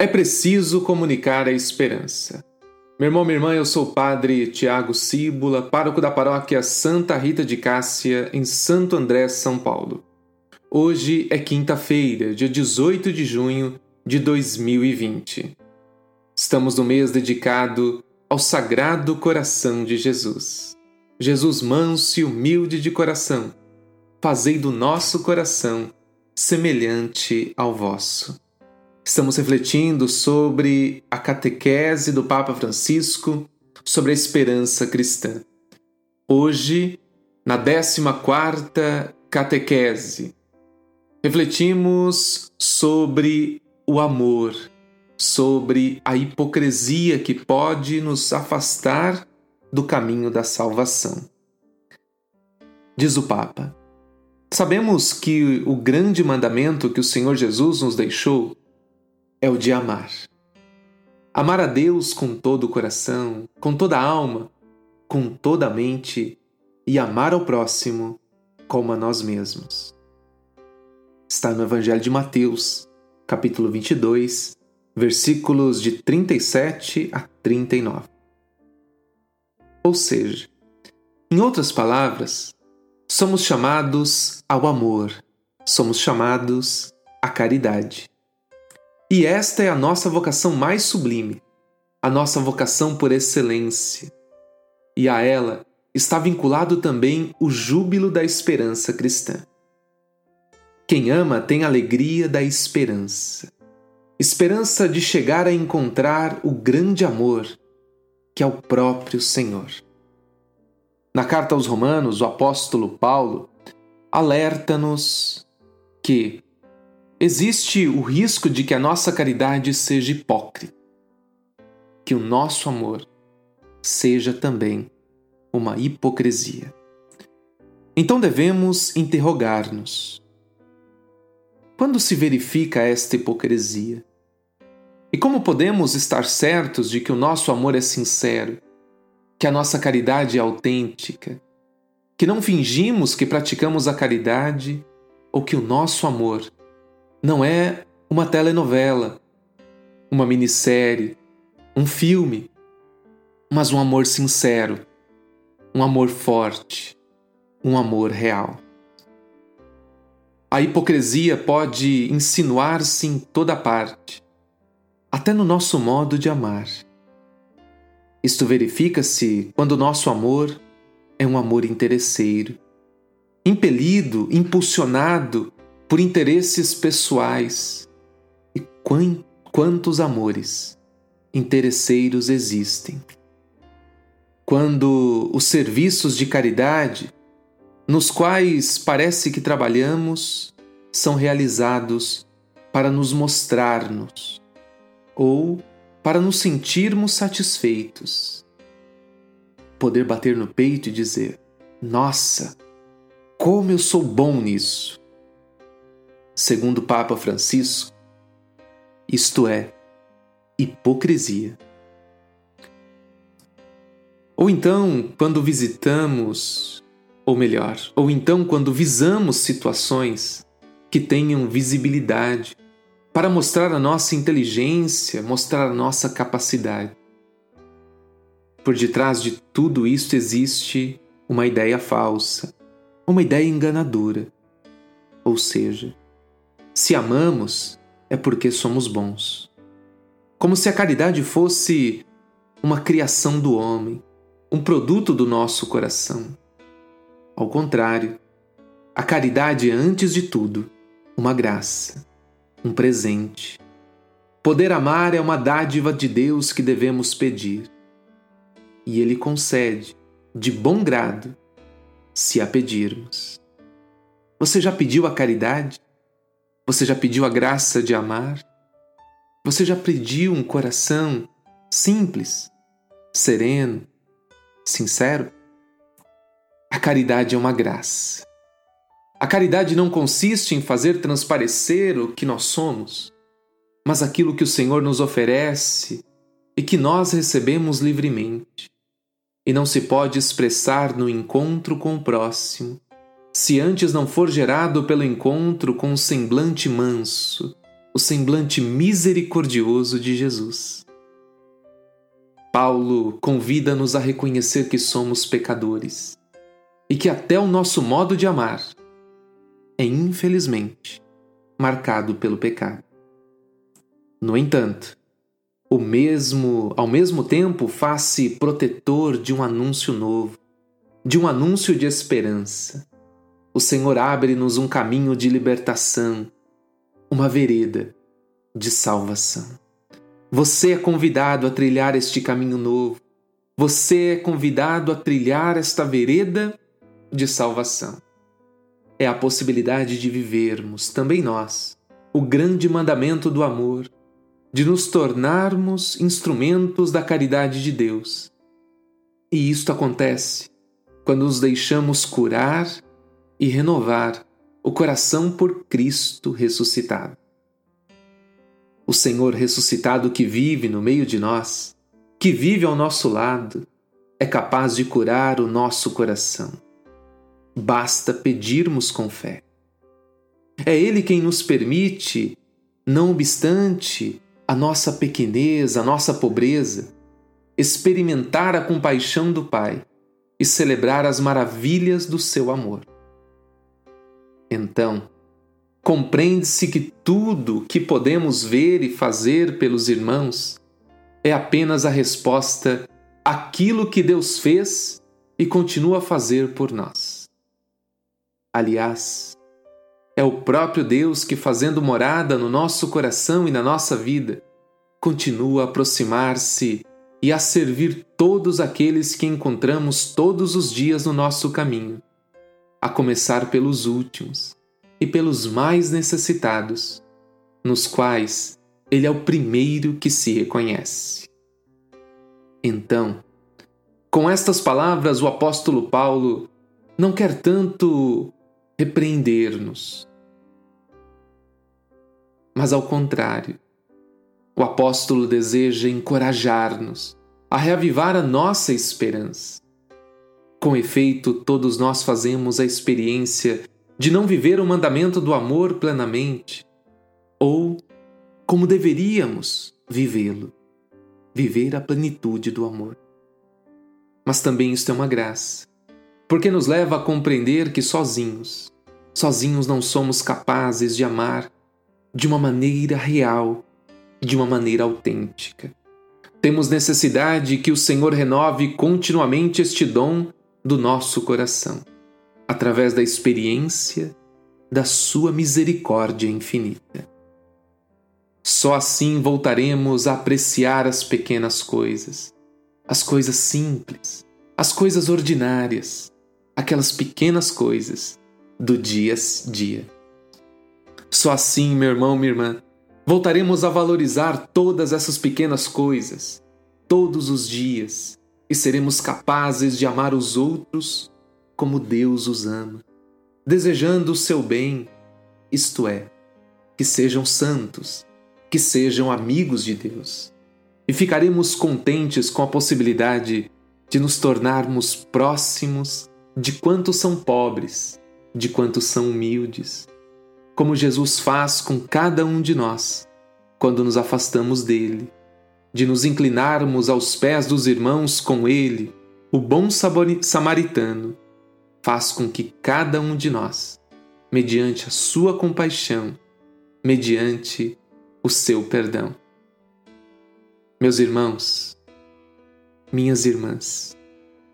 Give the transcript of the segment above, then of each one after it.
É preciso comunicar a esperança. Meu irmão, minha irmã, eu sou o padre Tiago Cíbula, pároco da paróquia Santa Rita de Cássia, em Santo André, São Paulo. Hoje é quinta-feira, dia 18 de junho de 2020. Estamos no mês dedicado ao Sagrado Coração de Jesus. Jesus manso e humilde de coração, fazei do nosso coração semelhante ao vosso. Estamos refletindo sobre a catequese do Papa Francisco sobre a esperança cristã. Hoje, na 14 catequese, refletimos sobre o amor, sobre a hipocrisia que pode nos afastar do caminho da salvação. Diz o Papa: Sabemos que o grande mandamento que o Senhor Jesus nos deixou é o de amar. Amar a Deus com todo o coração, com toda a alma, com toda a mente e amar ao próximo como a nós mesmos. Está no Evangelho de Mateus, capítulo 22, versículos de 37 a 39. Ou seja, em outras palavras, somos chamados ao amor, somos chamados à caridade. E esta é a nossa vocação mais sublime, a nossa vocação por excelência. E a ela está vinculado também o júbilo da esperança cristã. Quem ama tem alegria da esperança. Esperança de chegar a encontrar o grande amor, que é o próprio Senhor. Na carta aos Romanos, o apóstolo Paulo alerta-nos que existe o risco de que a nossa caridade seja hipócrita, que o nosso amor seja também uma hipocrisia. Então devemos interrogar-nos: quando se verifica esta hipocrisia? E como podemos estar certos de que o nosso amor é sincero, que a nossa caridade é autêntica, que não fingimos que praticamos a caridade ou que o nosso amor não é uma telenovela, uma minissérie, um filme, mas um amor sincero, um amor forte, um amor real. A hipocrisia pode insinuar-se em toda parte, até no nosso modo de amar. Isto verifica-se quando nosso amor é um amor interesseiro, impelido, impulsionado por interesses pessoais. E quantos amores interesseiros existem? Quando os serviços de caridade, nos quais parece que trabalhamos, são realizados para nos mostrarmos ou para nos sentirmos satisfeitos. Poder bater no peito e dizer: Nossa, como eu sou bom nisso! Segundo o Papa Francisco, isto é, hipocrisia. Ou então, quando visitamos, ou melhor, ou então quando visamos situações que tenham visibilidade para mostrar a nossa inteligência, mostrar a nossa capacidade. Por detrás de tudo isso existe uma ideia falsa, uma ideia enganadora. Ou seja, se amamos, é porque somos bons. Como se a caridade fosse uma criação do homem, um produto do nosso coração. Ao contrário, a caridade é, antes de tudo, uma graça, um presente. Poder amar é uma dádiva de Deus que devemos pedir. E Ele concede, de bom grado, se a pedirmos. Você já pediu a caridade? Você já pediu a graça de amar? Você já pediu um coração simples, sereno, sincero? A caridade é uma graça. A caridade não consiste em fazer transparecer o que nós somos, mas aquilo que o Senhor nos oferece e que nós recebemos livremente. E não se pode expressar no encontro com o próximo se antes não for gerado pelo encontro com um semblante manso, o semblante misericordioso de Jesus. Paulo convida-nos a reconhecer que somos pecadores e que até o nosso modo de amar é, infelizmente, marcado pelo pecado. No entanto, o mesmo, ao mesmo tempo, faz-se protetor de um anúncio novo, de um anúncio de esperança. O Senhor abre-nos um caminho de libertação, uma vereda de salvação. Você é convidado a trilhar este caminho novo. Você é convidado a trilhar esta vereda de salvação. É a possibilidade de vivermos, também nós, o grande mandamento do amor de nos tornarmos instrumentos da caridade de Deus. E isto acontece quando nos deixamos curar e renovar o coração por Cristo ressuscitado. O Senhor ressuscitado que vive no meio de nós, que vive ao nosso lado, é capaz de curar o nosso coração. Basta pedirmos com fé. É Ele quem nos permite, não obstante a nossa pequenez, a nossa pobreza, experimentar a compaixão do Pai e celebrar as maravilhas do seu amor. Então, compreende-se que tudo que podemos ver e fazer pelos irmãos é apenas a resposta àquilo que Deus fez e continua a fazer por nós. Aliás, é o próprio Deus que, fazendo morada no nosso coração e na nossa vida, continua a aproximar-se e a servir todos aqueles que encontramos todos os dias no nosso caminho, a começar pelos últimos e pelos mais necessitados, nos quais Ele é o primeiro que se reconhece. Então, com estas palavras, o apóstolo Paulo não quer tanto repreender-nos, mas ao contrário, o apóstolo deseja encorajar-nos a reavivar a nossa esperança. Com efeito, todos nós fazemos a experiência de não viver o mandamento do amor plenamente, ou como deveríamos vivê-lo, viver a plenitude do amor. Mas também isto é uma graça, porque nos leva a compreender que sozinhos, sozinhos não somos capazes de amar de uma maneira real, de uma maneira autêntica. Temos necessidade que o Senhor renove continuamente este dom do nosso coração, através da experiência da Sua misericórdia infinita. Só assim voltaremos a apreciar as pequenas coisas, as coisas simples, as coisas ordinárias, aquelas pequenas coisas do dia a dia. Só assim, meu irmão, minha irmã, voltaremos a valorizar todas essas pequenas coisas, todos os dias, e seremos capazes de amar os outros como Deus os ama, desejando o seu bem, isto é, que sejam santos, que sejam amigos de Deus. E ficaremos contentes com a possibilidade de nos tornarmos próximos de quantos são pobres, de quantos são humildes, como Jesus faz com cada um de nós quando nos afastamos dele, de nos inclinarmos aos pés dos irmãos com ele, o bom samaritano, faz com que cada um de nós, mediante a sua compaixão, mediante o seu perdão. Meus irmãos, minhas irmãs,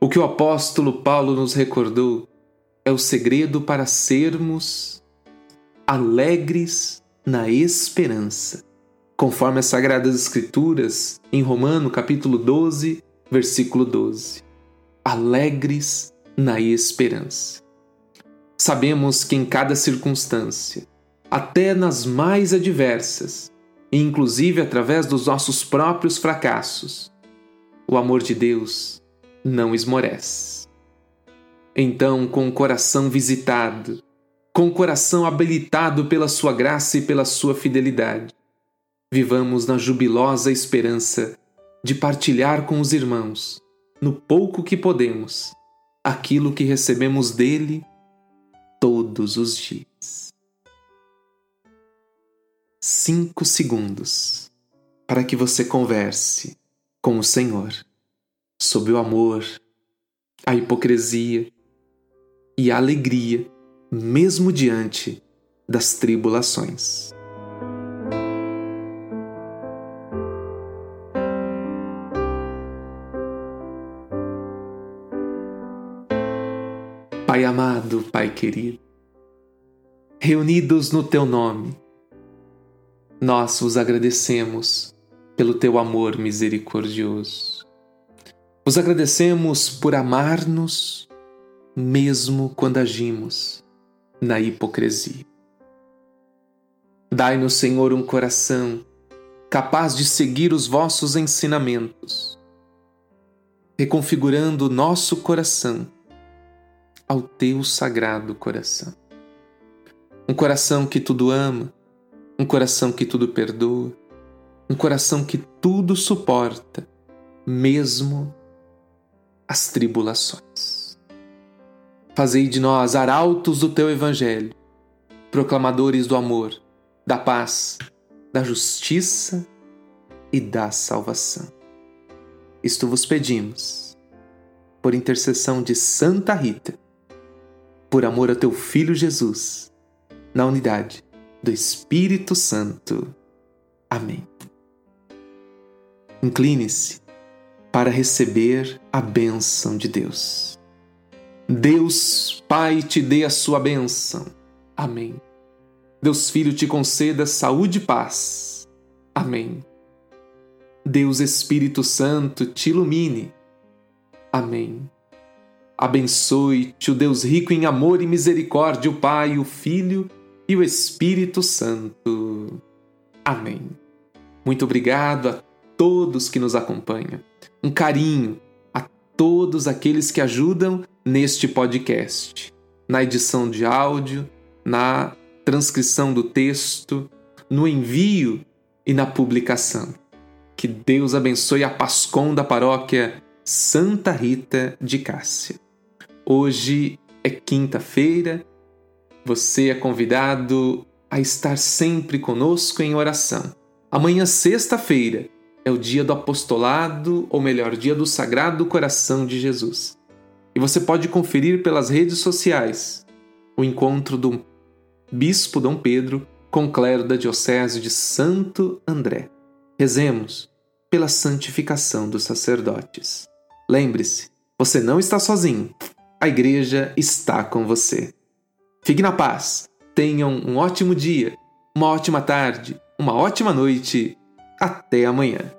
o que o apóstolo Paulo nos recordou é o segredo para sermos alegres na esperança, conforme as Sagradas Escrituras em Romano capítulo 12, versículo 12. Alegres na esperança. Sabemos que em cada circunstância, até nas mais adversas, e inclusive através dos nossos próprios fracassos, o amor de Deus não esmorece. Então, com o coração visitado, com o coração habilitado pela Sua graça e pela Sua fidelidade. Vivamos na jubilosa esperança de partilhar com os irmãos, no pouco que podemos, aquilo que recebemos dele todos os dias. cinco segundos para que você converse com o Senhor sobre o amor, a hipocrisia e a alegria, mesmo diante das tribulações. Pai amado, Pai querido, reunidos no Teu nome, nós vos agradecemos pelo Teu amor misericordioso. Vos agradecemos por amar-nos, mesmo quando agimos na hipocrisia. Dai-nos, Senhor, um coração capaz de seguir os vossos ensinamentos, reconfigurando nosso coração ao teu sagrado coração. Um coração que tudo ama, um coração que tudo perdoa, um coração que tudo suporta, mesmo as tribulações. Fazei de nós arautos do teu evangelho, proclamadores do amor, da paz, da justiça e da salvação. Isto vos pedimos, por intercessão de Santa Rita por amor a teu Filho Jesus, na unidade do Espírito Santo. Amém. Incline-se para receber a bênção de Deus. Deus Pai te dê a sua bênção. Amém. Deus Filho te conceda saúde e paz. Amém. Deus Espírito Santo te ilumine. Amém. Abençoe-te o Deus rico em amor e misericórdia, o Pai, o Filho e o Espírito Santo. Amém. Muito obrigado a todos que nos acompanham. Um carinho a todos aqueles que ajudam neste podcast, na edição de áudio, na transcrição do texto, no envio e na publicação. Que Deus abençoe a Pascom da paróquia Santa Rita de Cássia. Hoje é quinta-feira, você é convidado a estar sempre conosco em oração. Amanhã, sexta-feira, é o dia do apostolado, ou melhor, dia do Sagrado Coração de Jesus. E você pode conferir pelas redes sociais o encontro do Bispo Dom Pedro com o clero da Diocese de Santo André. Rezemos pela santificação dos sacerdotes. Lembre-se, você não está sozinho a igreja está com você. Fique na paz, tenham um ótimo dia, uma ótima tarde, uma ótima noite. Até amanhã.